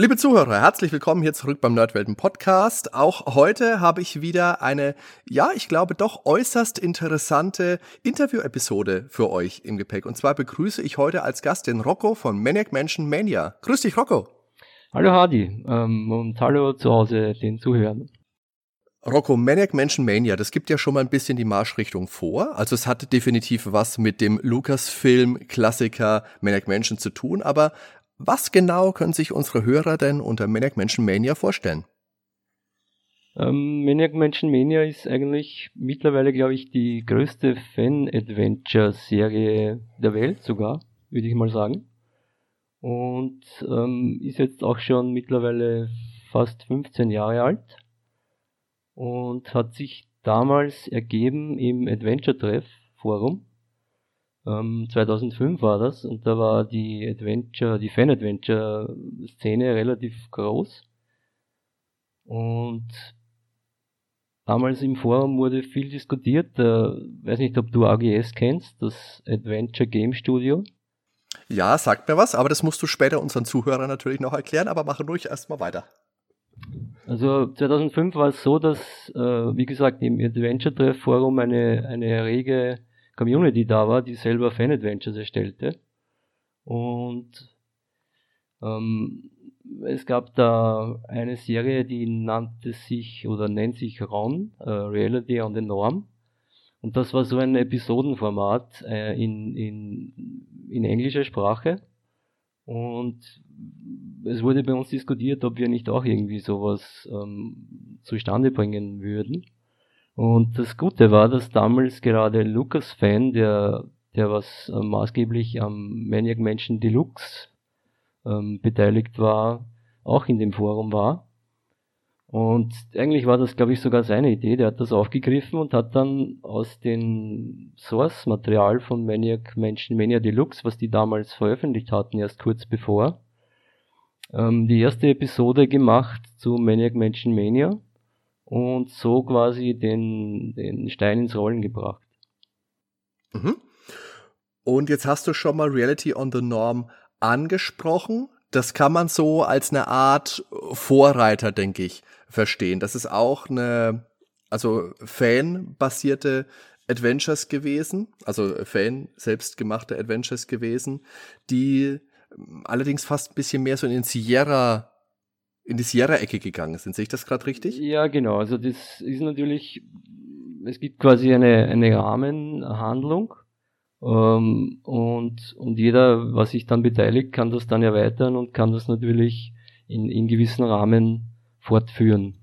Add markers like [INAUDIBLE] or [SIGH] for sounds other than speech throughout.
Liebe Zuhörer, herzlich willkommen hier zurück beim Nerdwelten Podcast. Auch heute habe ich wieder eine, ja, ich glaube doch äußerst interessante Interview-Episode für euch im Gepäck. Und zwar begrüße ich heute als Gast den Rocco von Maniac Mansion Mania. Grüß dich, Rocco. Hallo Hardy ähm, und hallo zu Hause den Zuhörern. Rocco, Maniac Mansion Mania, das gibt ja schon mal ein bisschen die Marschrichtung vor. Also es hat definitiv was mit dem Lucasfilm-Klassiker Maniac Mansion zu tun, aber was genau können sich unsere Hörer denn unter Maniac Mansion Mania vorstellen? Ähm, Maniac Mansion Mania ist eigentlich mittlerweile, glaube ich, die größte Fan-Adventure-Serie der Welt sogar, würde ich mal sagen. Und ähm, ist jetzt auch schon mittlerweile fast 15 Jahre alt und hat sich damals ergeben im Adventure Treff Forum ähm, 2005 war das und da war die Adventure, die Fan-Adventure-Szene relativ groß. Und damals im Forum wurde viel diskutiert. Äh, weiß nicht, ob du AGS kennst, das Adventure Game Studio. Ja, sagt mir was, aber das musst du später unseren Zuhörern natürlich noch erklären, aber mache ruhig erstmal weiter. Also 2005 war es so, dass, äh, wie gesagt, im Adventure Treff Forum eine, eine rege Community da war, die selber Fan-Adventures erstellte. Und ähm, es gab da eine Serie, die nannte sich oder nennt sich RON, äh, Reality on the Norm. Und das war so ein Episodenformat äh, in, in, in englischer Sprache. Und es wurde bei uns diskutiert, ob wir nicht auch irgendwie sowas ähm, zustande bringen würden. Und das Gute war, dass damals gerade Lucas-Fan, der, der was äh, maßgeblich am Maniac Mansion Deluxe ähm, beteiligt war, auch in dem Forum war. Und eigentlich war das, glaube ich, sogar seine Idee. Der hat das aufgegriffen und hat dann aus dem Source-Material von Maniac Mansion Mania Deluxe, was die damals veröffentlicht hatten, erst kurz bevor, ähm, die erste Episode gemacht zu Maniac Mansion Mania und so quasi den, den Stein ins Rollen gebracht. Mhm. Und jetzt hast du schon mal Reality on the Norm angesprochen. Das kann man so als eine Art Vorreiter, denke ich, verstehen. Das ist auch eine, also Fan-basierte Adventures gewesen, also Fan selbstgemachte Adventures gewesen, die allerdings fast ein bisschen mehr so in den Sierra in die Sierra-Ecke gegangen sind. Sehe ich das gerade richtig? Ja, genau. Also das ist natürlich, es gibt quasi eine, eine Rahmenhandlung ähm, und, und jeder, was sich dann beteiligt, kann das dann erweitern und kann das natürlich in, in gewissen Rahmen fortführen.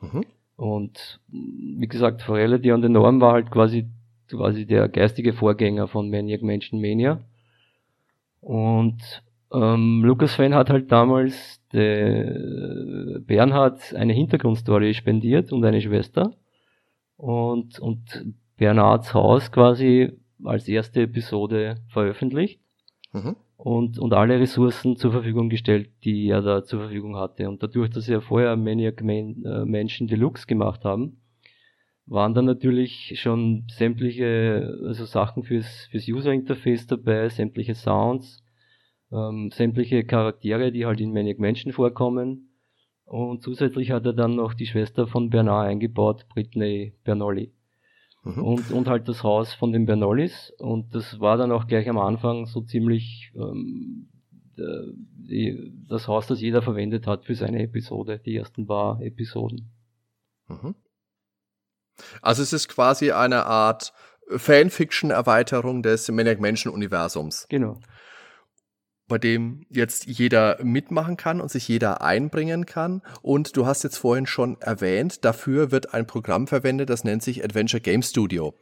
Mhm. Und wie gesagt, Reality on the Norm war halt quasi, quasi der geistige Vorgänger von Maniac Mansion Mania. Und ähm, Lucasfan hat halt damals Bernhard eine Hintergrundstory spendiert und eine Schwester. Und, und Bernhards Haus quasi als erste Episode veröffentlicht. Mhm. Und, und alle Ressourcen zur Verfügung gestellt, die er da zur Verfügung hatte. Und dadurch, dass er vorher Maniac Man, äh, Menschen Deluxe gemacht haben, waren dann natürlich schon sämtliche also Sachen fürs, fürs User Interface dabei, sämtliche Sounds, ähm, sämtliche Charaktere, die halt in Maniac Mansion vorkommen. Und zusätzlich hat er dann noch die Schwester von Bernard eingebaut, Britney Bernolli. Mhm. Und, und halt das Haus von den Bernollis. Und das war dann auch gleich am Anfang so ziemlich ähm, die, das Haus, das jeder verwendet hat für seine Episode, die ersten paar Episoden. Mhm. Also es ist quasi eine Art Fanfiction-Erweiterung des Maniac Mansion-Universums. Genau bei dem jetzt jeder mitmachen kann und sich jeder einbringen kann. Und du hast jetzt vorhin schon erwähnt, dafür wird ein Programm verwendet, das nennt sich Adventure Game Studio.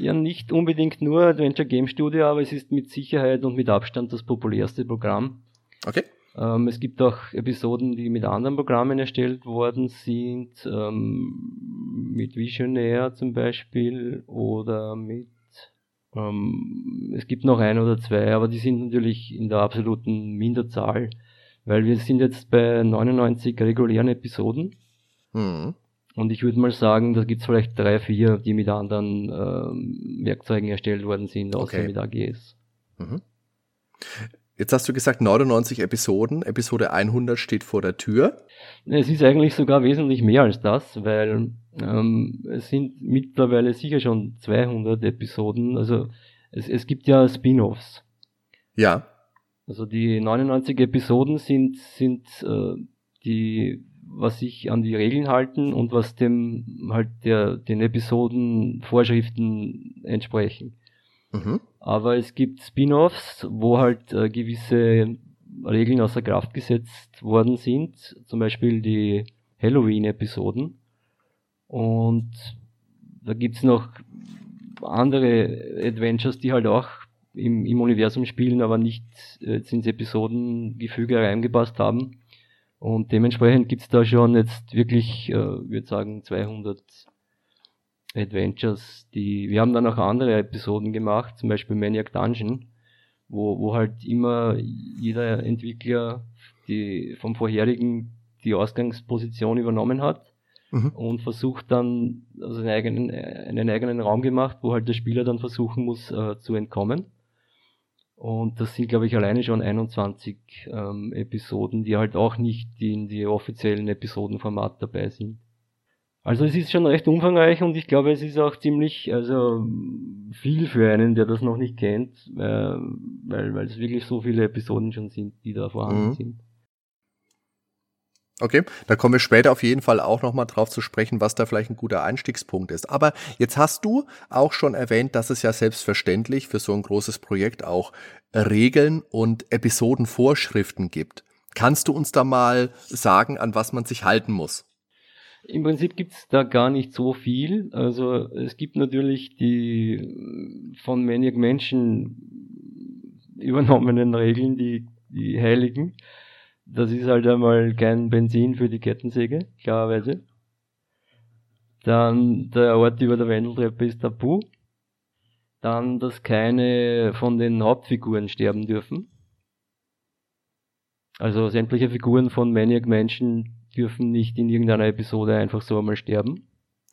Ja, nicht unbedingt nur Adventure Game Studio, aber es ist mit Sicherheit und mit Abstand das populärste Programm. Okay. Ähm, es gibt auch Episoden, die mit anderen Programmen erstellt worden sind, ähm, mit Visionaire zum Beispiel oder mit Ähm, es gibt noch ein oder zwei, aber die sind natürlich in der absoluten Minderzahl, weil wir sind jetzt bei 99 regulären Episoden. Mhm. Und ich würde mal sagen, da gibt es vielleicht drei, vier, die mit anderen ähm, Werkzeugen erstellt worden sind, außer okay. mit AGS. Mhm. Jetzt hast du gesagt 99 Episoden, Episode 100 steht vor der Tür. Es ist eigentlich sogar wesentlich mehr als das, weil ähm, es sind mittlerweile sicher schon 200 Episoden. Also es, es gibt ja Spin-offs. Ja. Also die 99 Episoden sind, sind äh, die, was sich an die Regeln halten und was dem halt der, den Episoden Vorschriften entsprechen. Mhm. Aber es gibt Spin-offs, wo halt äh, gewisse Regeln außer Kraft gesetzt worden sind, zum Beispiel die Halloween-Episoden. Und da gibt's noch andere Adventures, die halt auch im, im Universum spielen, aber nicht äh, ins Episodengefüge reingepasst haben. Und dementsprechend gibt's da schon jetzt wirklich, äh, würde sagen, 200 Adventures, die, wir haben dann auch andere Episoden gemacht, zum Beispiel Maniac Dungeon, wo, wo halt immer jeder Entwickler die vom vorherigen die Ausgangsposition übernommen hat mhm. und versucht dann, also einen eigenen, einen eigenen Raum gemacht, wo halt der Spieler dann versuchen muss äh, zu entkommen. Und das sind, glaube ich, alleine schon 21 ähm, Episoden, die halt auch nicht in die offiziellen Episodenformat dabei sind. Also es ist schon recht umfangreich und ich glaube, es ist auch ziemlich also viel für einen, der das noch nicht kennt, äh, weil, weil es wirklich so viele Episoden schon sind, die da vorhanden mhm. sind. Okay, da kommen wir später auf jeden Fall auch nochmal drauf zu sprechen, was da vielleicht ein guter Einstiegspunkt ist. Aber jetzt hast du auch schon erwähnt, dass es ja selbstverständlich für so ein großes Projekt auch Regeln und Episodenvorschriften gibt. Kannst du uns da mal sagen, an was man sich halten muss? Im Prinzip gibt's da gar nicht so viel. Also es gibt natürlich die von Maniac Menschen übernommenen Regeln, die, die heiligen. Das ist halt einmal kein Benzin für die Kettensäge, klarerweise. Dann der Ort über der Wendeltreppe ist tabu. Dann, dass keine von den Hauptfiguren sterben dürfen. Also sämtliche Figuren von Maniac Menschen dürfen nicht in irgendeiner Episode einfach so einmal sterben.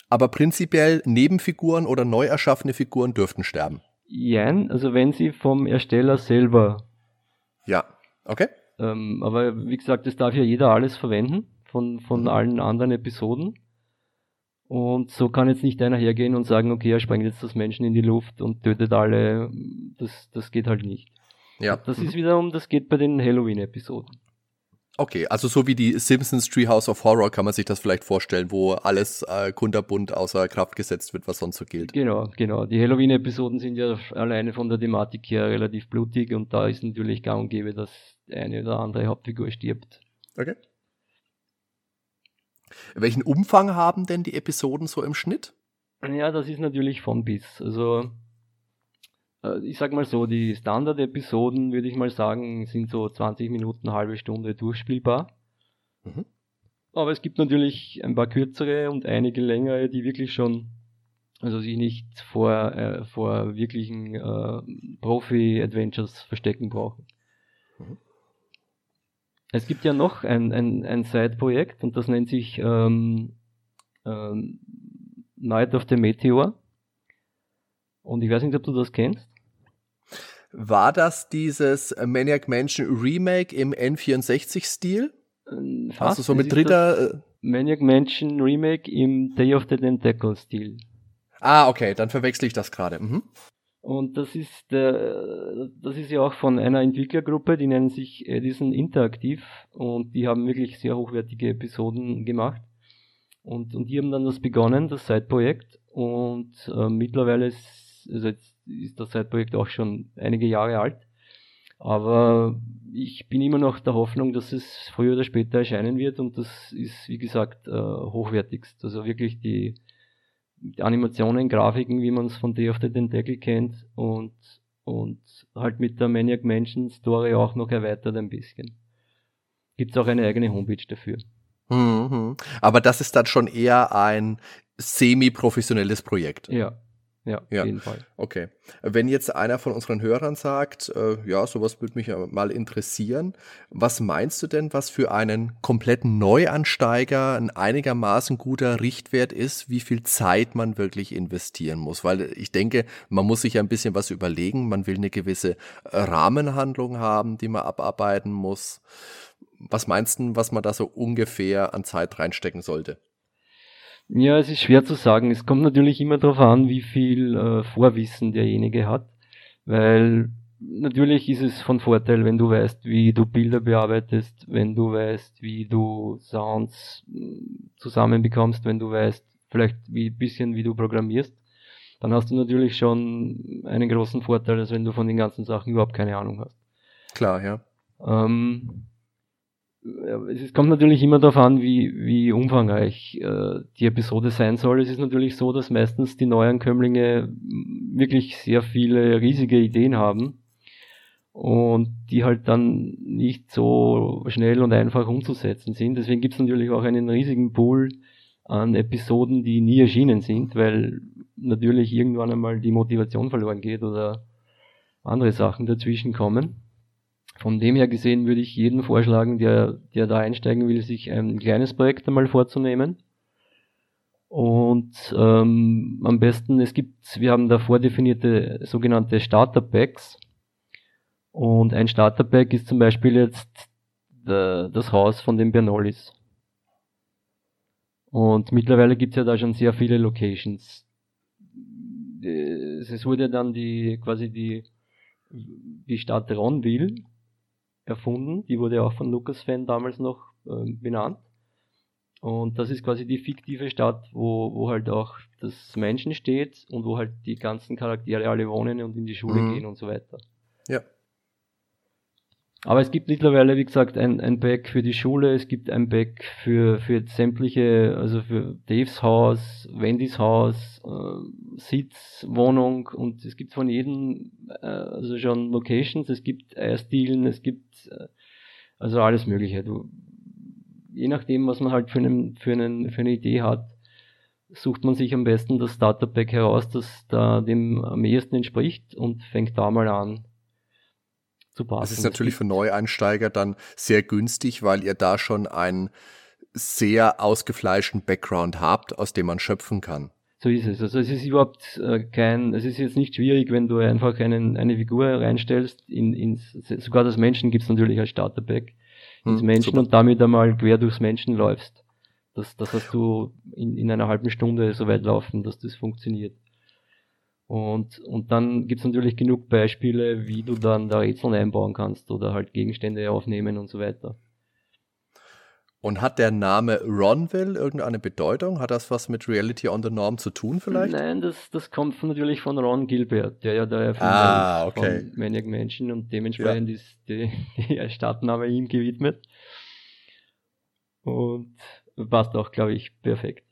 Aber prinzipiell Nebenfiguren oder neu erschaffene Figuren dürften sterben. Jein, also wenn sie vom Ersteller selber. Ja, okay. Ähm, aber wie gesagt, das darf ja jeder alles verwenden von, von mhm. allen anderen Episoden. Und so kann jetzt nicht einer hergehen und sagen, okay, er sprengt jetzt das Menschen in die Luft und tötet alle. Das, das geht halt nicht. Ja. Das mhm. ist wiederum, das geht bei den Halloween-Episoden. Okay, also so wie die Simpsons Treehouse of Horror kann man sich das vielleicht vorstellen, wo alles äh, kunterbunt außer Kraft gesetzt wird, was sonst so gilt. Genau, genau. Die Halloween-Episoden sind ja alleine von der Thematik her relativ blutig und da ist natürlich gang und gäbe, dass eine oder andere Hauptfigur stirbt. Okay. Welchen Umfang haben denn die Episoden so im Schnitt? Ja, das ist natürlich von bis. Also ich sag mal so, die Standard-Episoden, würde ich mal sagen, sind so 20 Minuten, halbe Stunde durchspielbar. Mhm. Aber es gibt natürlich ein paar kürzere und einige längere, die wirklich schon, also sich nicht vor, äh, vor wirklichen äh, Profi-Adventures verstecken brauchen. Mhm. Es gibt ja noch ein, ein, ein Side-Projekt und das nennt sich ähm, ähm, Night of the Meteor. Und ich weiß nicht, ob du das kennst. War das dieses Maniac Mansion Remake im N64-Stil? Ähm, also so mit dritter. Äh, Maniac Mansion Remake im Day of the Tentacle-Stil. Ah, okay, dann verwechsel ich das gerade. Mhm. Und das ist, äh, das ist ja auch von einer Entwicklergruppe, die nennen sich Edison Interaktiv und die haben wirklich sehr hochwertige Episoden gemacht. Und, und die haben dann das begonnen, das Side-Projekt. Und äh, mittlerweile ist, also jetzt ist das Side-Projekt auch schon einige Jahre alt. Aber ich bin immer noch der Hoffnung, dass es früher oder später erscheinen wird und das ist, wie gesagt, äh, hochwertigst. Also wirklich die, die Animationen, Grafiken, wie man es von Day of the Tentacle kennt und, und halt mit der Maniac Mansion Story auch noch erweitert ein bisschen. Gibt es auch eine eigene Homepage dafür. Mhm. Aber das ist dann schon eher ein semi-professionelles Projekt. Ja, Ja, ja, auf jeden Fall. Okay. Wenn jetzt einer von unseren Hörern sagt, äh, ja, sowas würde mich ja mal interessieren, was meinst du denn, was für einen kompletten Neuansteiger ein einigermaßen guter Richtwert ist, wie viel Zeit man wirklich investieren muss? Weil ich denke, man muss sich ein bisschen was überlegen, man will eine gewisse Rahmenhandlung haben, die man abarbeiten muss. Was meinst du, was man da so ungefähr an Zeit reinstecken sollte? Ja, es ist schwer zu sagen. Es kommt natürlich immer darauf an, wie viel äh, Vorwissen derjenige hat, weil natürlich ist es von Vorteil, wenn du weißt, wie du Bilder bearbeitest, wenn du weißt, wie du Sounds hm, zusammenbekommst, wenn du weißt, vielleicht wie bisschen, wie du programmierst, dann hast du natürlich schon einen großen Vorteil, als wenn du von den ganzen Sachen überhaupt keine Ahnung hast. Klar, ja. Ähm, es kommt natürlich immer darauf an, wie, wie umfangreich äh, die Episode sein soll. Es ist natürlich so, dass meistens die Neuankömmlinge wirklich sehr viele riesige Ideen haben und die halt dann nicht so schnell und einfach umzusetzen sind. Deswegen gibt es natürlich auch einen riesigen Pool an Episoden, die nie erschienen sind, weil natürlich irgendwann einmal die Motivation verloren geht oder andere Sachen dazwischen kommen. Von dem her gesehen würde ich jeden vorschlagen, der, der da einsteigen will, sich ein kleines Projekt einmal vorzunehmen. Und ähm, am besten, es gibt, wir haben da vordefinierte sogenannte Starter Packs. Und ein Starter Pack ist zum Beispiel jetzt der, das Haus von den Bernolis. Und mittlerweile gibt es ja da schon sehr viele Locations. Es wurde dann die quasi die, die Stadt Ronville erfunden. Die wurde auch von Lucasfan damals noch äh, benannt. Und das ist quasi die fiktive Stadt, wo, wo halt auch das Menschen steht und wo halt die ganzen Charaktere alle wohnen und in die Schule mhm. gehen und so weiter. Ja. Aber es gibt mittlerweile, wie gesagt, ein, ein Back für die Schule, es gibt ein Back für, für sämtliche, also für Daves Haus, Wendys Haus, äh, Sitz, Wohnung und es gibt von jedem, äh, also schon Locations, es gibt Eisdielen, es gibt äh, also alles Mögliche. Du, je nachdem, was man halt für, einen, für, einen, für eine Idee hat, sucht man sich am besten das Starter Pack heraus, das da dem am ehesten entspricht und fängt da mal an passen. Das ist natürlich für Neueinsteiger dann sehr günstig, weil ihr da schon einen sehr ausgefleischten Background habt, aus dem man schöpfen kann. So ist es. Also es ist überhaupt äh, kein, es ist jetzt nicht schwierig, wenn du einfach einen, eine Figur reinstellst, in, ins, sogar das Menschen gibt es natürlich als Starterpack, ins hm, Menschen super. und damit einmal quer durchs Menschen läufst. Das, das hast du in, in einer halben Stunde so weit laufen, dass das funktioniert. Und, und dann gibt's natürlich genug Beispiele, wie du dann da Rätsel einbauen kannst oder halt Gegenstände aufnehmen und so weiter. Und hat der Name Ronville irgendeine Bedeutung? Hat das was mit Reality on the Norm zu tun vielleicht? Nein, das, das kommt natürlich von Ron Gilbert, der ja der Erfinder ah, okay. von Maniac Mansion und dementsprechend ja. ist die, [LAUGHS] die Stadtname ihm gewidmet. Und passt auch, glaube ich, perfekt.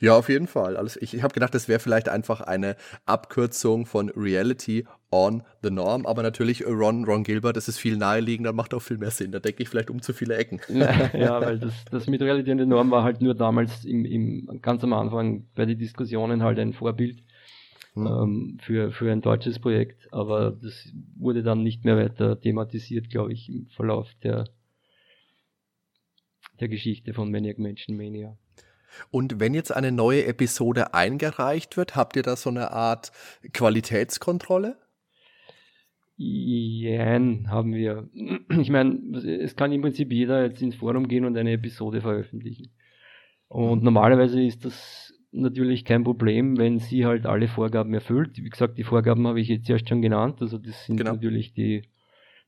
Ja, auf jeden Fall. Alles, ich habe gedacht, das wäre vielleicht einfach eine Abkürzung von Reality on the Norm, aber natürlich Ron, Ron Gilbert, das ist viel naheliegender, macht auch viel mehr Sinn. Da denke ich vielleicht um zu viele Ecken. [LAUGHS] Ja, ja weil das, das mit Reality on the Norm war halt nur damals im, im, ganz am Anfang bei den Diskussionen halt ein Vorbild hm. ähm, für, für ein deutsches Projekt, aber das wurde dann nicht mehr weiter thematisiert, glaube ich, im Verlauf der, der Geschichte von Maniac Mansion Mania. Und wenn jetzt eine neue Episode eingereicht wird, habt ihr da so eine Art Qualitätskontrolle? Ja, haben wir. Ich meine, es kann im Prinzip jeder jetzt ins Forum gehen und eine Episode veröffentlichen. Und normalerweise ist das natürlich kein Problem, wenn sie halt alle Vorgaben erfüllt. Wie gesagt, die Vorgaben habe ich jetzt erst schon genannt. Also das sind genau. natürlich die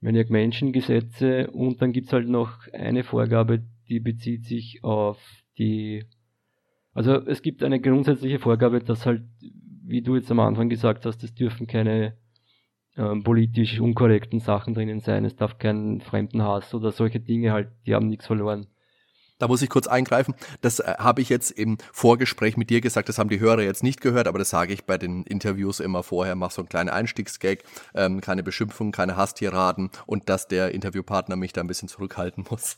Maniac Menschen Gesetze und dann gibt es halt noch eine Vorgabe, die bezieht sich auf die also es gibt eine grundsätzliche Vorgabe, dass halt, wie du jetzt am Anfang gesagt hast, es dürfen keine ähm, politisch unkorrekten Sachen drinnen sein, es darf keinen fremden Hass oder solche Dinge halt, die haben nichts verloren. Da muss ich kurz eingreifen. Das äh, habe ich jetzt im Vorgespräch mit dir gesagt, das haben die Hörer jetzt nicht gehört, aber das sage ich bei den Interviews immer vorher, mach so einen kleinen Einstiegsgag, ähm, keine Beschimpfung, keine Hasstiraden und dass der Interviewpartner mich da ein bisschen zurückhalten muss.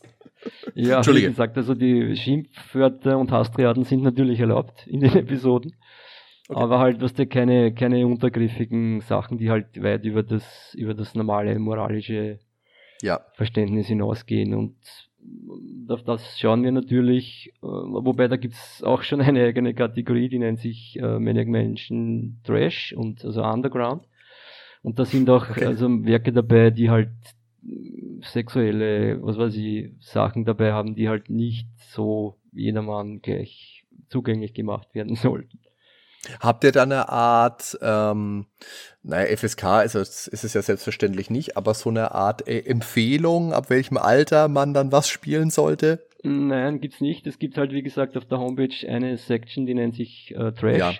Ja, wie gesagt, also die Schimpfwörter und Hasstiraden sind natürlich erlaubt in den Episoden. Okay. Aber halt, was du keine, keine untergriffigen Sachen, die halt weit über das, über das normale moralische ja. Verständnis hinausgehen. Und auf das schauen wir natürlich, äh, wobei da gibt's auch schon [LAUGHS] eine eigene Kategorie, die nennt sich äh, Menschen Trash und also Underground. Und da sind auch okay. also Werke dabei, die halt sexuelle, was weiß ich, Sachen dabei haben, die halt nicht so jedermann gleich zugänglich gemacht werden [LAUGHS] sollten. Habt ihr da eine Art, ähm, naja, FSK also ist es ja selbstverständlich nicht, aber so eine Art äh, Empfehlung, ab welchem Alter man dann was spielen sollte? Nein, gibt's nicht. Es gibt halt, wie gesagt, auf der Homepage eine Section, die nennt sich äh, Trash. Ja.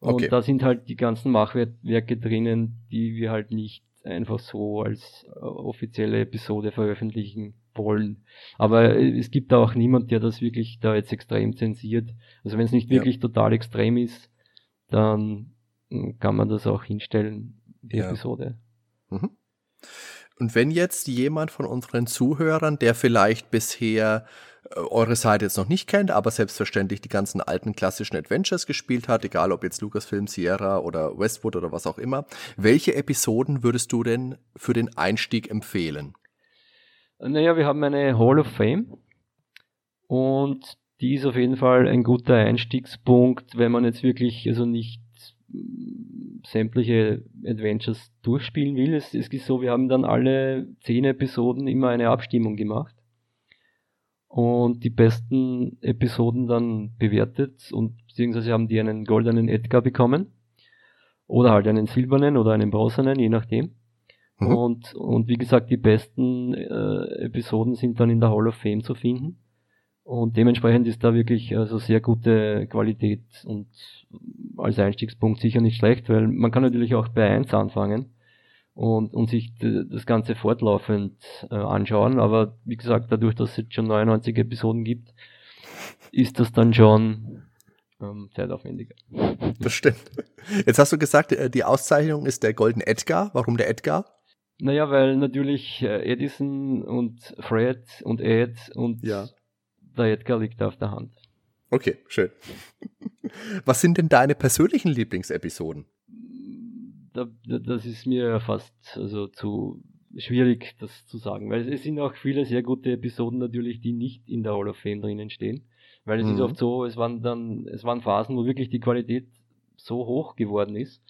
Okay. Und da sind halt die ganzen Machwerke drinnen, die wir halt nicht einfach so als äh, offizielle Episode veröffentlichen wollen. Aber äh, es gibt da auch niemand, der das wirklich da jetzt extrem zensiert. Also wenn es nicht wirklich ja. total extrem ist, dann hm, kann man das auch hinstellen, die ja. Episode. Mhm. Und wenn jetzt jemand von unseren Zuhörern, der vielleicht bisher äh, eure Seite jetzt noch nicht kennt, aber selbstverständlich die ganzen alten klassischen Adventures gespielt hat, egal ob jetzt Lucasfilm, Sierra oder Westwood oder was auch immer, welche Episoden würdest du denn für den Einstieg empfehlen? Naja, wir haben eine Hall of Fame und die ist auf jeden Fall ein guter Einstiegspunkt, wenn man jetzt wirklich also nicht sämtliche Adventures durchspielen will. Es, es ist so, wir haben dann alle zehn Episoden immer eine Abstimmung gemacht und die besten Episoden dann bewertet und beziehungsweise haben die einen goldenen Edgar bekommen oder halt einen silbernen oder einen bronzenen, je nachdem. Mhm. Und, und wie gesagt, die besten äh, Episoden sind dann in der Hall of Fame zu finden. Und dementsprechend ist da wirklich also sehr gute Qualität und als Einstiegspunkt sicher nicht schlecht, weil man kann natürlich auch bei 1 anfangen und, und sich das Ganze fortlaufend äh, anschauen. Aber wie gesagt, dadurch, dass es jetzt schon 99 Episoden gibt, ist das dann schon ähm, zeitaufwendiger. Das stimmt. Jetzt hast du gesagt, äh, die Auszeichnung ist der Golden Edgar. Warum der Edgar? Naja, weil natürlich äh, Edison und Fred und Ed und ja der Edgar liegt auf der Hand. Okay, schön. Was sind denn deine persönlichen Lieblingsepisoden? Da, das ist mir fast also zu schwierig, das zu sagen, weil es sind auch viele sehr gute Episoden natürlich, die nicht in der Hall of Fame drinnen stehen, weil es mhm. ist oft so, es waren dann, es waren Phasen, wo wirklich die Qualität so hoch geworden ist,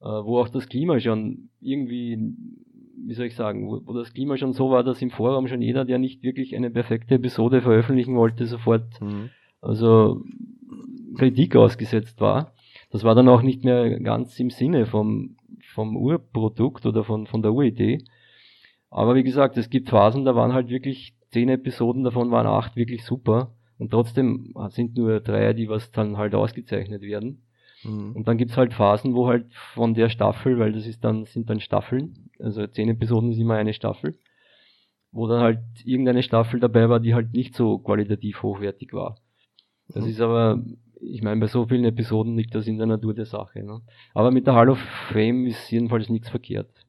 äh, wo auch das Klima schon irgendwie wie soll ich sagen, wo, wo, das Klima schon so war, dass im Forum schon jeder, der nicht wirklich eine perfekte Episode veröffentlichen wollte, sofort mhm. also Kritik ausgesetzt war. Das war dann auch nicht mehr ganz im Sinne vom, vom Urprodukt oder von, von der Uridee. Aber wie gesagt, es gibt Phasen, da waren halt wirklich zehn Episoden, davon waren acht wirklich super. Und trotzdem sind nur drei, die was dann halt ausgezeichnet werden. Mhm. Und dann gibt's halt Phasen, wo halt von der Staffel, weil das ist dann, sind dann Staffeln, also zehn Episoden ist immer eine Staffel, wo dann halt irgendeine Staffel dabei war, die halt nicht so qualitativ hochwertig war. Das mhm. ist aber, ich meine, bei so vielen Episoden liegt das in der Natur der Sache. Ne? Aber mit der Hall of Fame ist jedenfalls nichts verkehrt.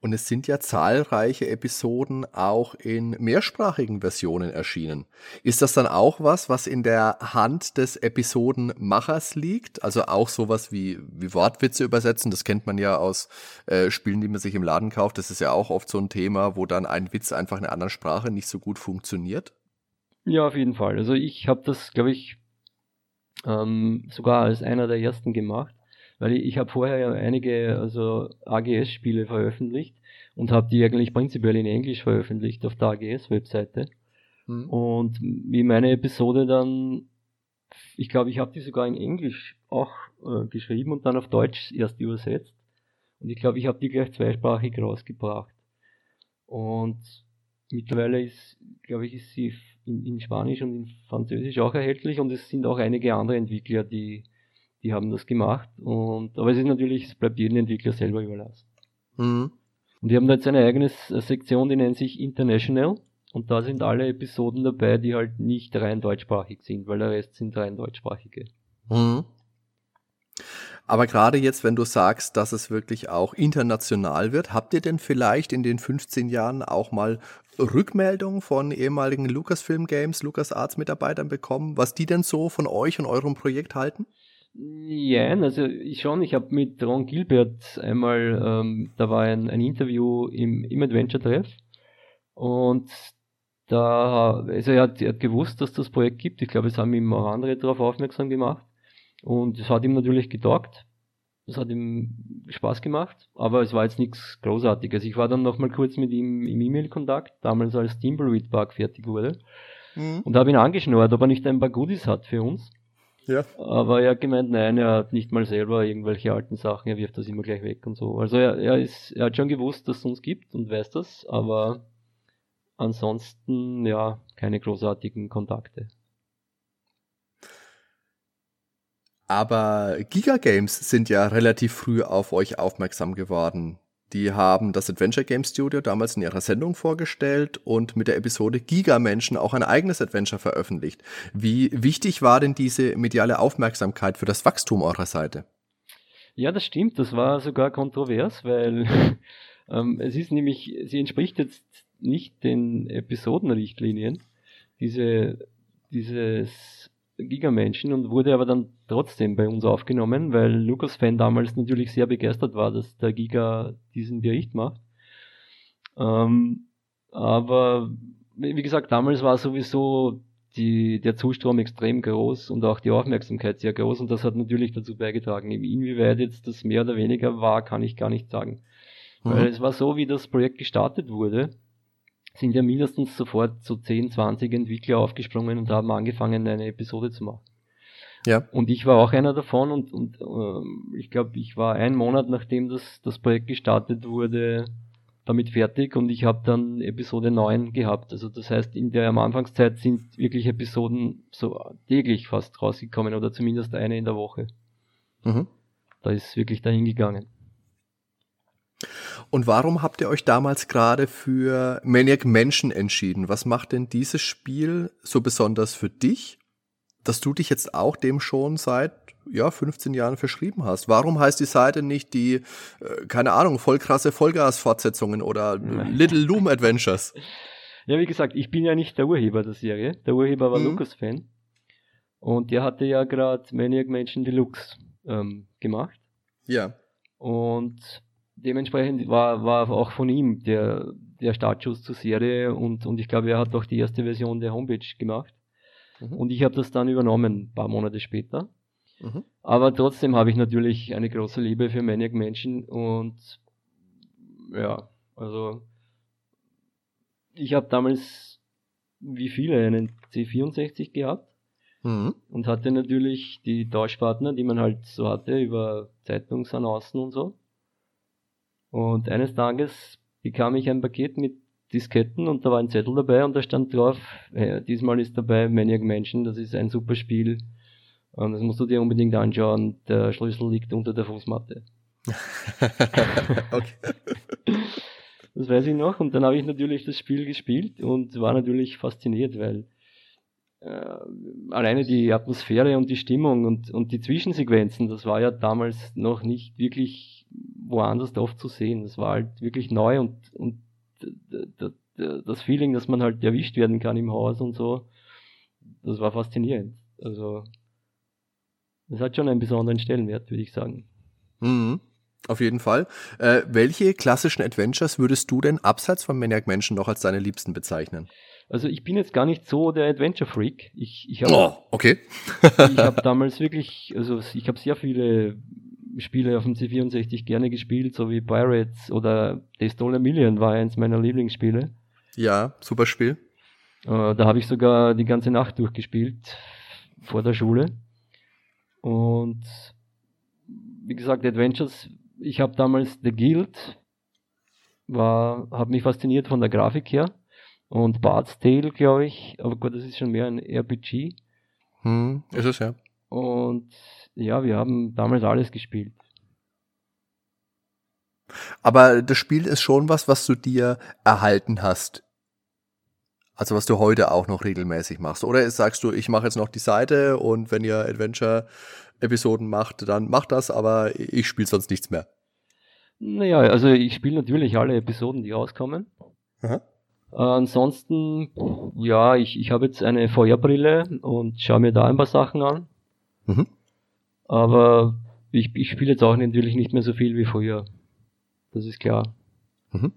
Und es sind ja zahlreiche Episoden auch in mehrsprachigen Versionen erschienen. Ist das dann auch was, was in der Hand des Episodenmachers liegt? Also auch sowas wie, wie Wortwitze übersetzen? Das kennt man ja aus äh, Spielen, die man sich im Laden kauft. Das ist ja auch oft so ein Thema, wo dann ein Witz einfach in einer anderen Sprache nicht so gut funktioniert. Ja, auf jeden Fall. Also ich habe das, glaube ich, ähm, sogar als einer der ersten gemacht weil ich, ich habe vorher ja einige also AGS-Spiele veröffentlicht und habe die eigentlich prinzipiell in Englisch veröffentlicht auf der AGS-Webseite. Mhm. Und wie meine Episode dann, ich glaube, ich habe die sogar in Englisch auch äh, geschrieben und dann auf Deutsch erst übersetzt. Und ich glaube, ich habe die gleich zweisprachig rausgebracht. Und mittlerweile ist, glaube ich, ist sie in, in Spanisch und in Französisch auch erhältlich und es sind auch einige andere Entwickler, die die haben das gemacht. Und, aber es ist natürlich, es bleibt jedem Entwickler selber überlassen. Mhm. Und die haben da jetzt eine eigene Sektion, die nennt sich International. Und da sind alle Episoden dabei, die halt nicht rein deutschsprachig sind, weil der Rest sind rein deutschsprachige. Mhm. Aber gerade jetzt, wenn du sagst, dass es wirklich auch international wird, habt ihr denn vielleicht in den 15 Jahren auch mal Rückmeldungen von ehemaligen Lucasfilm Games, LucasArts Mitarbeitern bekommen, was die denn so von euch und eurem Projekt halten? Ja, also ich schon, ich habe mit Ron Gilbert einmal, ähm, da war ein, ein Interview im, im Adventure-Treff und da, also er hat, er hat gewusst, dass das Projekt gibt. Ich glaube, es haben ihm auch andere darauf aufmerksam gemacht. Und es hat ihm natürlich getaugt. Das hat ihm Spaß gemacht, aber es war jetzt nichts Großartiges. Ich war dann noch mal kurz mit ihm im E-Mail-Kontakt, damals als Steamboat Bug fertig wurde. Mhm. Und habe ihn angeschnurrt, ob er nicht ein paar Goodies hat für uns. Ja. Aber er hat gemeint, nein, er hat nicht mal selber irgendwelche alten Sachen, er wirft das immer gleich weg und so. Also er, er ist, er hat schon gewusst, dass es uns gibt und weiß das, aber ansonsten, ja, keine großartigen Kontakte. Aber Giga Games sind ja relativ früh auf euch aufmerksam geworden. Die haben das Adventure Game Studio damals in ihrer Sendung vorgestellt und mit der Episode Gigamenschen auch ein eigenes Adventure veröffentlicht. Wie wichtig war denn diese mediale Aufmerksamkeit für das Wachstum eurer Seite? Ja, das stimmt. Das war sogar kontrovers, weil [LAUGHS] ähm, es ist nämlich, sie entspricht jetzt nicht den Episodenrichtlinien, diese, dieses Gigamenschen und wurde aber dann trotzdem bei uns aufgenommen, weil Lukas-Fan damals natürlich sehr begeistert war, dass der Giga diesen Bericht macht. Ähm, aber wie gesagt, damals war sowieso die, der Zustrom extrem groß und auch die Aufmerksamkeit sehr groß und das hat natürlich dazu beigetragen. Inwieweit jetzt das mehr oder weniger war, kann ich gar nicht sagen. Mhm. Weil es war so, wie das Projekt gestartet wurde, sind ja mindestens sofort so 10, 20 Entwickler aufgesprungen und haben angefangen, eine Episode zu machen. Ja. Und ich war auch einer davon und, und äh, ich glaube, ich war einen Monat nachdem das, das Projekt gestartet wurde, damit fertig und ich habe dann Episode 9 gehabt. Also das heißt, in der am Anfangszeit sind wirklich Episoden so täglich fast rausgekommen oder zumindest eine in der Woche. Mhm. Da ist wirklich dahin gegangen. Und warum habt ihr euch damals gerade für Maniac Mansion entschieden? Was macht denn dieses Spiel so besonders für dich, dass du dich jetzt auch dem schon seit ja, 15 Jahren verschrieben hast? Warum heißt die Seite nicht die, äh, keine Ahnung, voll krasse Vollgas-Fortsetzungen oder [LAUGHS] Little Loom Adventures? Ja, wie gesagt, ich bin ja nicht der Urheber der Serie. Der Urheber war mhm. Lucas-Fan. Und der hatte ja gerade Maniac Mansion Deluxe ähm, gemacht. Ja. Und dementsprechend war, war auch von ihm der, der Startschuss zur Serie und, und ich glaube, er hat auch die erste Version der Homepage gemacht. Mhm. Und ich habe das dann übernommen, ein paar Monate später. Mhm. Aber trotzdem habe ich natürlich eine große Liebe für Maniac Menschen und ja, also ich habe damals wie viele einen C64 gehabt mhm. und hatte natürlich die Tauschpartner, die man halt so hatte über Zeitungsannoncen und so. Und eines Tages bekam ich ein Paket mit Disketten und da war ein Zettel dabei und da stand drauf, hey, diesmal ist dabei Maniac Mansion, das ist ein super Spiel. Und das musst du dir unbedingt anschauen. Der Schlüssel liegt unter der Fußmatte. [LAUGHS] okay. Das weiß ich noch. Und dann habe ich natürlich das Spiel gespielt und war natürlich fasziniert, weil äh, alleine die Atmosphäre und die Stimmung und, und die Zwischensequenzen, das war ja damals noch nicht wirklich woanders oft zu sehen. Das war halt wirklich neu und, und das Feeling, dass man halt erwischt werden kann im Haus und so, das war faszinierend. Also, das hat schon einen besonderen Stellenwert, würde ich sagen. Mhm. Auf jeden Fall. Äh, welche klassischen Adventures würdest du denn abseits von Maniac Mansion noch als deine Liebsten bezeichnen? Also ich bin jetzt gar nicht so der Adventure Freak. Ich, ich habe oh, okay. [LAUGHS] ich habe damals wirklich, also ich habe sehr viele Spiele auf dem C64 gerne gespielt, so wie Pirates oder The Stolen Million war eins meiner Lieblingsspiele. Ja, super Spiel. Äh, da habe ich sogar die ganze Nacht durchgespielt vor der Schule. Und wie gesagt, Adventures, ich habe damals The Guild, war, hat mich fasziniert von der Grafik her. Und Bard's Tale, glaube ich, aber gut, das ist schon mehr ein RPG. Hm, ist es ja. Und ja, wir haben damals alles gespielt. Aber das Spiel ist schon was, was du dir erhalten hast. Also was du heute auch noch regelmäßig machst. Oder sagst du, ich mache jetzt noch die Seite und wenn ihr Adventure-Episoden macht, dann macht das, aber ich spiele sonst nichts mehr. Naja, also ich spiele natürlich alle Episoden, die rauskommen. Aha. Äh, ansonsten, ja, ich, ich habe jetzt eine Feuerbrille und schaue mir da ein paar Sachen an. Mhm. Aber ich, ich spiele jetzt auch natürlich nicht mehr so viel wie früher. Das ist klar. Mhm.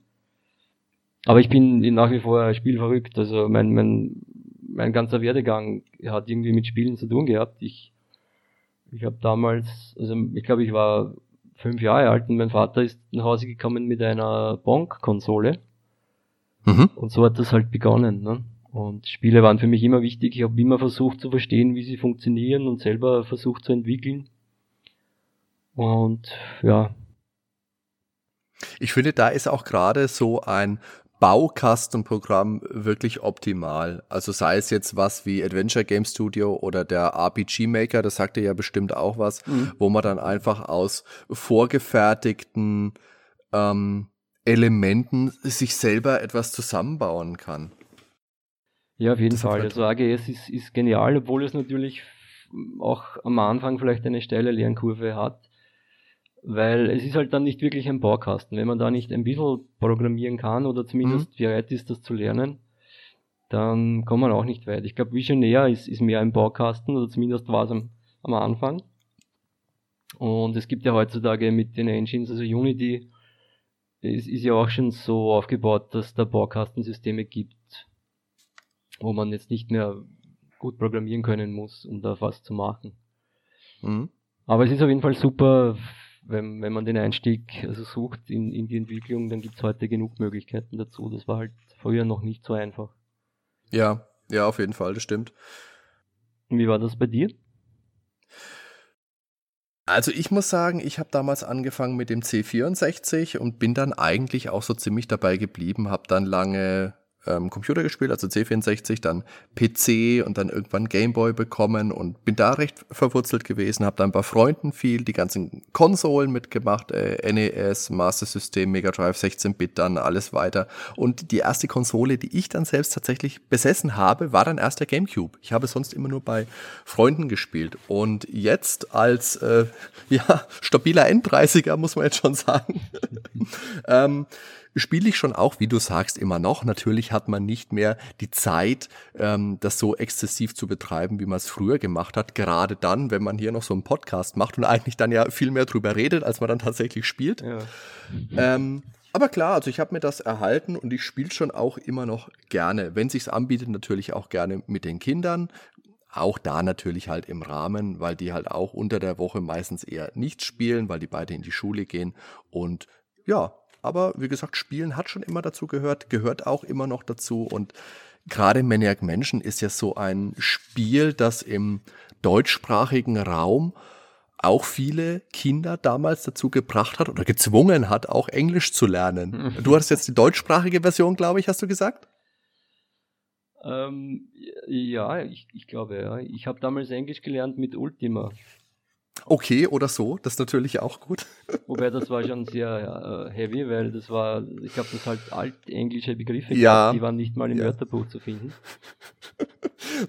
Aber ich bin nach wie vor spielverrückt. Also mein, mein, mein ganzer Werdegang hat irgendwie mit Spielen zu tun gehabt. Ich, ich habe damals, also ich glaube, ich war fünf Jahre alt und mein Vater ist nach Hause gekommen mit einer Bonk-Konsole. Mhm. Und so hat das halt begonnen. Ne? Und Spiele waren für mich immer wichtig. Ich habe immer versucht zu verstehen, wie sie funktionieren und selber versucht zu entwickeln. Und ja. Ich finde, da ist auch gerade so ein Baukastenprogramm wirklich optimal. Also sei es jetzt was wie Adventure Game Studio oder der RPG Maker, das sagt dir ja bestimmt auch was, mhm. wo man dann einfach aus vorgefertigten ähm, Elementen sich selber etwas zusammenbauen kann. Ja, auf jeden das Fall. Also AGS ist, ist genial, obwohl es natürlich auch am Anfang vielleicht eine steile Lernkurve hat weil es ist halt dann nicht wirklich ein Baukasten. Wenn man da nicht ein bisschen programmieren kann oder zumindest mhm. bereit ist, das zu lernen, dann kommt man auch nicht weit. Ich glaube, Visionaire ist, ist mehr ein Baukasten oder zumindest war es am, am Anfang. Und es gibt ja heutzutage mit den Engines, also Unity, es ist ja auch schon so aufgebaut, dass da Baukastensysteme gibt, wo man jetzt nicht mehr gut programmieren können muss, um da was zu machen. Mhm. Aber es ist auf jeden Fall super wenn, wenn man den Einstieg also sucht in, in die Entwicklung, dann gibt es heute genug Möglichkeiten dazu. Das war halt früher noch nicht so einfach. Ja, ja, auf jeden Fall, das stimmt. Wie war das bei dir? Also ich muss sagen, ich habe damals angefangen mit dem C64 und bin dann eigentlich auch so ziemlich dabei geblieben, habe dann lange ähm, Computer gespielt, also C64, dann PC und dann irgendwann Gameboy bekommen und bin da recht verwurzelt gewesen, habe dann bei Freunden viel die ganzen Konsolen mitgemacht, äh, NES, Master System, Mega Drive, 16-Bit, dann alles weiter. Und die erste Konsole, die ich dann selbst tatsächlich besessen habe, war dann erst der GameCube. Ich habe sonst immer nur bei Freunden gespielt. Und jetzt als äh, [LAUGHS] ja, stabiler N30er, muss man jetzt schon sagen, [LAUGHS] ähm, spiele ich schon auch, wie du sagst, immer noch. Natürlich hat man nicht mehr die Zeit, ähm, das so exzessiv zu betreiben, wie man es früher gemacht hat. Gerade dann, wenn man hier noch so einen Podcast macht und eigentlich dann ja viel mehr drüber redet, als man dann tatsächlich spielt. Ja. Ähm, aber klar, also ich habe mir das erhalten und ich spiele schon auch immer noch gerne. Wenn sich's anbietet, natürlich auch gerne mit den Kindern. Auch da natürlich halt im Rahmen, weil die halt auch unter der Woche meistens eher nichts spielen, weil die beide in die Schule gehen. Und ja, aber wie gesagt, Spielen hat schon immer dazu gehört, gehört auch immer noch dazu. Und gerade Maniac Mansion ist ja so ein Spiel, das im deutschsprachigen Raum auch viele Kinder damals dazu gebracht hat oder gezwungen hat, auch Englisch zu lernen. [LAUGHS] Du hattest jetzt die deutschsprachige Version, glaube ich, hast du gesagt? Ähm, ja, ich, ich glaube, ja. Ich habe damals Englisch gelernt mit Ultima okay oder so, das ist natürlich auch gut. [LAUGHS] Wobei das war schon sehr äh, heavy, weil das war, ich glaube, das halt altenglische Begriffe, ja, gab, die waren nicht mal im ja. Wörterbuch zu finden. [LAUGHS]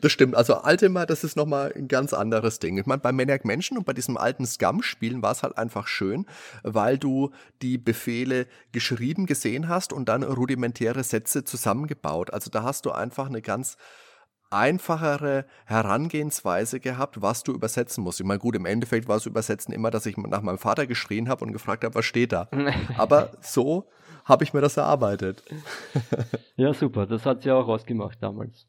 Das stimmt, also Ultima, das ist nochmal ein ganz anderes Ding. Ich meine, bei Maniac Menschen und bei diesem alten Scum-Spielen war es halt einfach schön, weil du die Befehle geschrieben gesehen hast und dann rudimentäre Sätze zusammengebaut. Also da hast du einfach eine ganz einfachere Herangehensweise gehabt, was du übersetzen musst. Ich meine, gut, im Endeffekt war es Übersetzen immer, dass ich nach meinem Vater geschrien habe und gefragt habe, was steht da. [LAUGHS] Aber so habe ich mir das erarbeitet. ja, super. Das hat sie auch ausgemacht damals.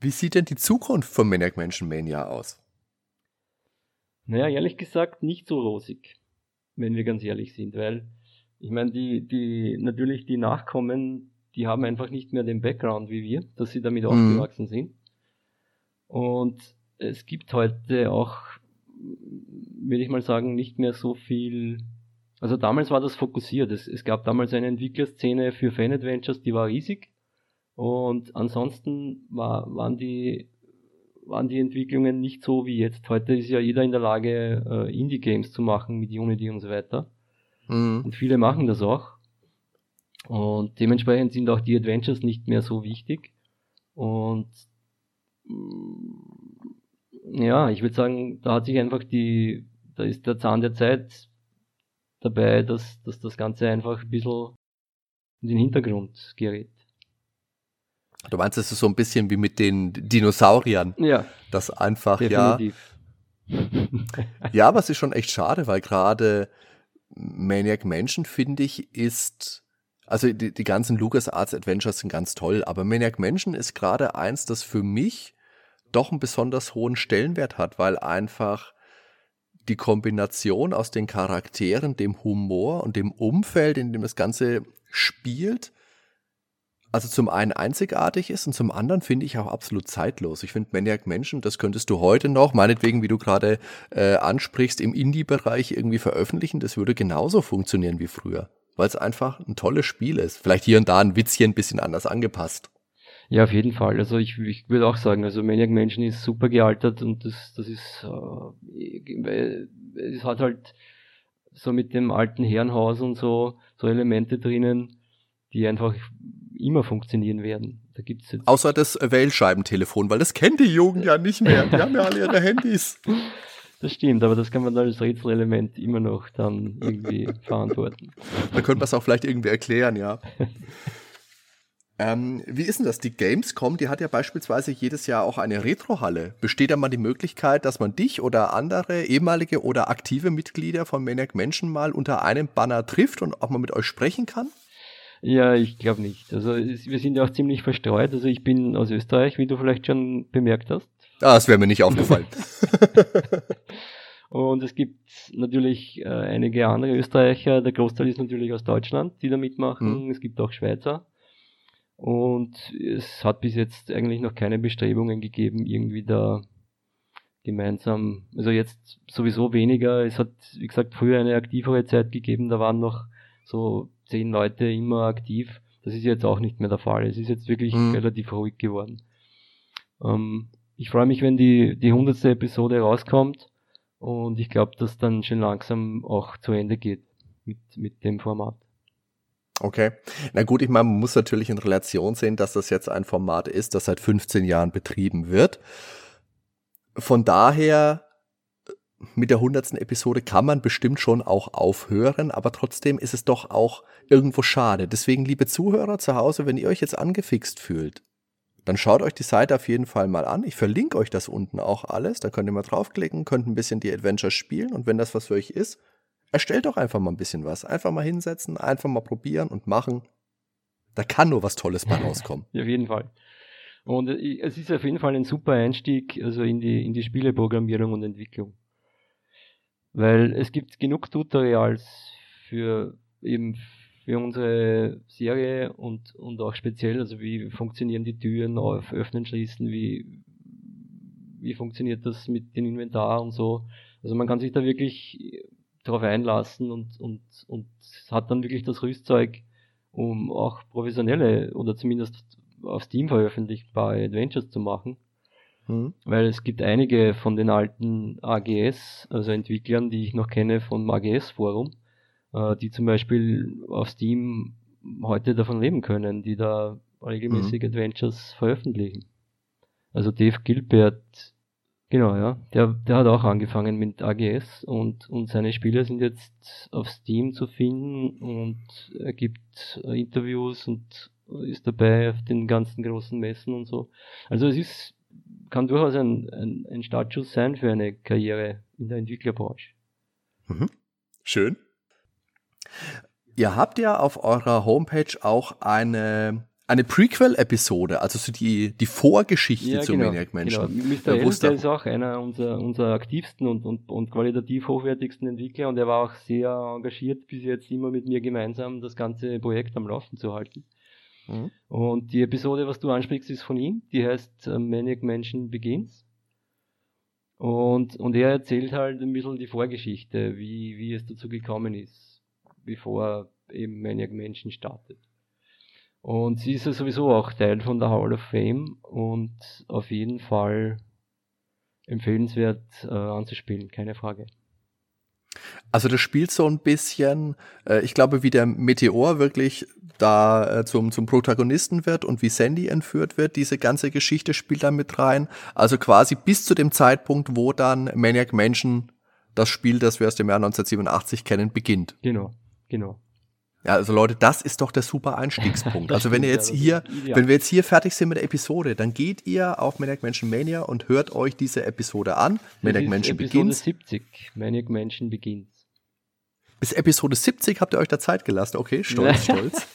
Wie sieht denn die Zukunft von Maniac Mansion Mania aus? Naja, ehrlich gesagt, nicht so rosig, wenn wir ganz ehrlich sind, weil ich meine, die, die, natürlich die Nachkommen die haben einfach nicht mehr den Background wie wir, dass sie damit mhm. aufgewachsen sind. Und es gibt heute auch, würde ich mal sagen, nicht mehr so viel. Also damals war das fokussiert. Es, es gab damals eine Entwicklerszene für Fan Adventures, die war riesig. Und ansonsten war, waren die waren die Entwicklungen nicht so wie jetzt. Heute ist ja jeder in der Lage, äh, Indie-Games zu machen mit Unity und so weiter. Mhm. Und viele machen das auch. Und dementsprechend sind auch die Adventures nicht mehr so wichtig. Und mm, ja, ich würde sagen, da hat sich einfach die, da ist der Zahn der Zeit dabei, dass, dass das Ganze einfach ein bisschen in den Hintergrund gerät. Du meinst, es ist so ein bisschen wie mit den Dinosauriern. Ja. Das einfach, definitiv. ja. ja, aber es ist schon echt schade, weil gerade Maniac Mansion, finde ich, ist also die, die ganzen LucasArts Adventures sind ganz toll, aber Maniac Mansion ist gerade eins, das für mich doch einen besonders hohen Stellenwert hat, weil einfach die Kombination aus den Charakteren, dem Humor und dem Umfeld, in dem das Ganze spielt, also zum einen einzigartig ist und zum anderen finde ich auch absolut zeitlos. Ich finde Maniac Mansion, das könntest du heute noch, meinetwegen, wie du gerade äh, ansprichst, im Indie-Bereich irgendwie veröffentlichen. Das würde genauso funktionieren wie früher, weil es einfach ein tolles Spiel ist. Vielleicht hier und da ein Witzchen ein bisschen anders angepasst. Ja, auf jeden Fall. Also ich, ich würde auch sagen, also Maniac Mansion ist super gealtert und das, das ist, äh, es hat halt so mit dem alten Herrenhaus und so, so Elemente drinnen, die einfach immer funktionieren werden. Da gibt's jetzt Außer das Wählscheibentelefon, weil das kennt die Jugend ja nicht mehr. Die haben ja alle ihre [LAUGHS] Handys. Das stimmt, aber das kann man als Rätselelement immer noch dann irgendwie [LAUGHS] verantworten. Da könnte man es auch vielleicht irgendwie erklären, ja. [LAUGHS] Ähm, wie ist denn das? Die Gamescom, die hat ja beispielsweise jedes Jahr auch eine Retrohalle. Besteht da mal die Möglichkeit, dass man dich oder andere ehemalige oder aktive Mitglieder von Maniac Menschen mal unter einem Banner trifft und auch mal mit euch sprechen kann? Ja, ich glaube nicht. Also wir sind ja auch ziemlich verstreut. Also ich bin aus Österreich, wie du vielleicht schon bemerkt hast. Das wäre mir nicht aufgefallen. [LAUGHS] Und es gibt natürlich äh, einige andere Österreicher. Der Großteil ist natürlich aus Deutschland, die da mitmachen. Mhm. Es gibt auch Schweizer. Und es hat bis jetzt eigentlich noch keine Bestrebungen gegeben, irgendwie da gemeinsam, also jetzt sowieso weniger. Es hat, wie gesagt, früher eine aktivere Zeit gegeben, da waren noch so zehn Leute immer aktiv. Das ist jetzt auch nicht mehr der Fall. Es ist jetzt wirklich mhm. relativ ruhig geworden. Ähm, ich freue mich, wenn die, die hundertste Episode rauskommt und ich glaube, dass dann schon langsam auch zu Ende geht mit, mit dem Format. Okay. Na gut, ich meine, man muss natürlich in Relation sehen, dass das jetzt ein Format ist, das seit 15 Jahren betrieben wird. Von daher, mit der hundertsten Episode kann man bestimmt schon auch aufhören, aber trotzdem ist es doch auch irgendwo schade. Deswegen, liebe Zuhörer zu Hause, wenn ihr euch jetzt angefixt fühlt, dann schaut euch die Seite auf jeden Fall mal an. Ich verlinke euch das unten auch alles. Da könnt ihr mal draufklicken, könnt ein bisschen die Adventures spielen und wenn das was für euch ist, erstellt doch einfach mal ein bisschen was. Einfach mal hinsetzen, einfach mal probieren und machen. Da kann nur was Tolles bei [LAUGHS] rauskommen. ja, auf jeden Fall. Und äh, es ist auf jeden Fall ein super Einstieg also in die, in die Spieleprogrammierung und Entwicklung. Weil es gibt genug Tutorials für eben für unsere Serie und, und auch speziell, also wie funktionieren die Türen auf Öffnen, Schließen, wie, wie funktioniert das mit dem Inventar und so. Also man kann sich da wirklich darauf einlassen und, und, und hat dann wirklich das Rüstzeug, um auch professionelle oder zumindest auf Steam veröffentlichbare Adventures zu machen. Mhm. Weil es gibt einige von den alten AGS, also Entwicklern, die ich noch kenne vom AGS-Forum, äh, die zum Beispiel auf Steam heute davon leben können, die da regelmäßig mhm. Adventures veröffentlichen. Also Dave Gilbert Genau, ja. Der, der hat auch angefangen mit AGS und, und seine Spiele sind jetzt auf Steam zu finden und er gibt äh, Interviews und ist dabei auf den ganzen großen Messen und so. Also es ist, kann durchaus ein, ein, ein Startschuss sein für eine Karriere in der Entwicklerbranche. Mhm. Schön. Ihr habt ja auf eurer Homepage auch eine eine Prequel-Episode, also so die, die Vorgeschichte ja, zu genau, Maniac Mansion. Genau. Mr. Der ist auch einer unserer, unserer aktivsten und, und, und qualitativ hochwertigsten Entwickler und er war auch sehr engagiert, bis jetzt immer mit mir gemeinsam das ganze Projekt am Laufen zu halten. Mhm. Und die Episode, was du ansprichst, ist von ihm, die heißt äh, Maniac Mansion Begins. Und, und er erzählt halt ein bisschen die Vorgeschichte, wie, wie es dazu gekommen ist, bevor eben Maniac Mansion startet. Und sie ist ja sowieso auch Teil von der Hall of Fame und auf jeden Fall empfehlenswert äh, anzuspielen, keine Frage. Also das spielt so ein bisschen, äh, ich glaube, wie der Meteor wirklich da äh, zum, zum Protagonisten wird und wie Sandy entführt wird, diese ganze Geschichte spielt da mit rein. Also quasi bis zu dem Zeitpunkt, wo dann Maniac Mansion, das Spiel, das wir aus dem Jahr 1987 kennen, beginnt. Genau, genau. Ja, also Leute, das ist doch der super Einstiegspunkt. [LAUGHS] also wenn ihr jetzt hier, wenn wir jetzt hier fertig sind mit der Episode, dann geht ihr auf Maniac Mansion Mania und hört euch diese Episode an. Maniac Mansion Begins. 70. Maniac Mansion Begins. Bis Episode 70 habt ihr euch da Zeit gelassen. Okay, stolz, [LAUGHS] stolz.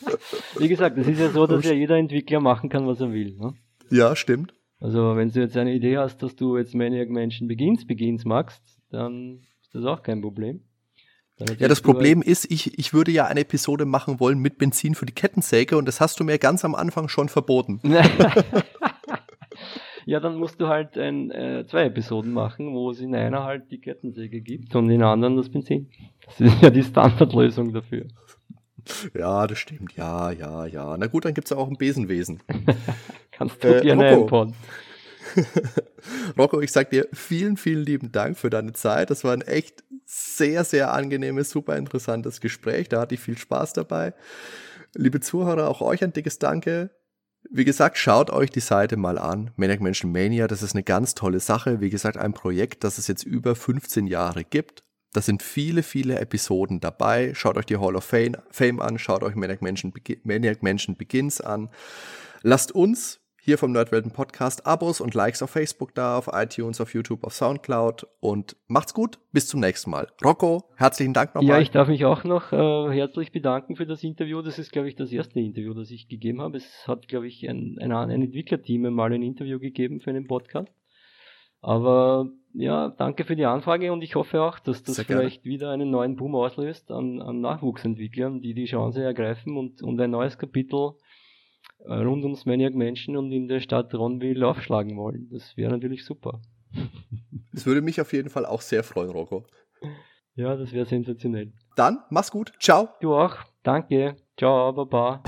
Wie gesagt, es ist ja so, dass ja jeder Entwickler machen kann, was er will. Ne? Ja, stimmt. Also wenn du jetzt eine Idee hast, dass du jetzt Maniac Mansion Begins Begins magst, dann ist das auch kein Problem. Ja, das Problem ist, ich, ich würde ja eine Episode machen wollen mit Benzin für die Kettensäge und das hast du mir ganz am Anfang schon verboten. [LAUGHS] [LAUGHS] ja, dann musst du halt ein, äh, zwei Episoden machen, wo es in einer halt die Kettensäge gibt und in der anderen das Benzin. Das ist ja die Standardlösung dafür. Ja, das stimmt. Ja, ja, ja. Na gut, dann gibt es ja auch ein Besenwesen. [LAUGHS] Kannst du äh, gerne einbauen. [LAUGHS] Rocco, ich sag dir vielen, vielen lieben Dank für deine Zeit. Das war ein echt sehr, sehr angenehmes, super interessantes Gespräch. Da hatte ich viel Spaß dabei. Liebe Zuhörer, auch euch ein dickes Danke. Wie gesagt, schaut euch die Seite mal an. Maniac Mansion Mania, das ist eine ganz tolle Sache. Wie gesagt, ein Projekt, das es jetzt über 15 Jahre gibt. Da sind viele, viele Episoden dabei. Schaut euch die Hall of Fame an, schaut euch Maniac Mansion, Maniac Mansion Begins an. Lasst uns hier vom Nerdwelten Podcast Abos und Likes auf Facebook da, auf iTunes, auf YouTube, auf Soundcloud und macht's gut, bis zum nächsten Mal. Rocco, herzlichen Dank nochmal. Ja, ich darf mich auch noch äh, herzlich bedanken für das Interview. Das ist, glaube ich, das erste Interview, das ich gegeben habe. Es hat, glaube ich, ein, ein, ein Entwicklerteam mal ein Interview gegeben für einen Podcast. Aber ja, danke für die Anfrage und ich hoffe auch, dass das Sehr vielleicht gerne. wieder einen neuen Boom auslöst an, an Nachwuchsentwicklern, die die Chance ergreifen und, und ein neues Kapitel rund ums Maniac Menschen und in der Stadt Ronville aufschlagen wollen. Das wäre natürlich super. [LAUGHS] Das würde mich auf jeden Fall auch sehr freuen, Rocco. Ja, das wäre sensationell. Dann, mach's gut. Ciao. Du auch. Danke. Ciao, Baba.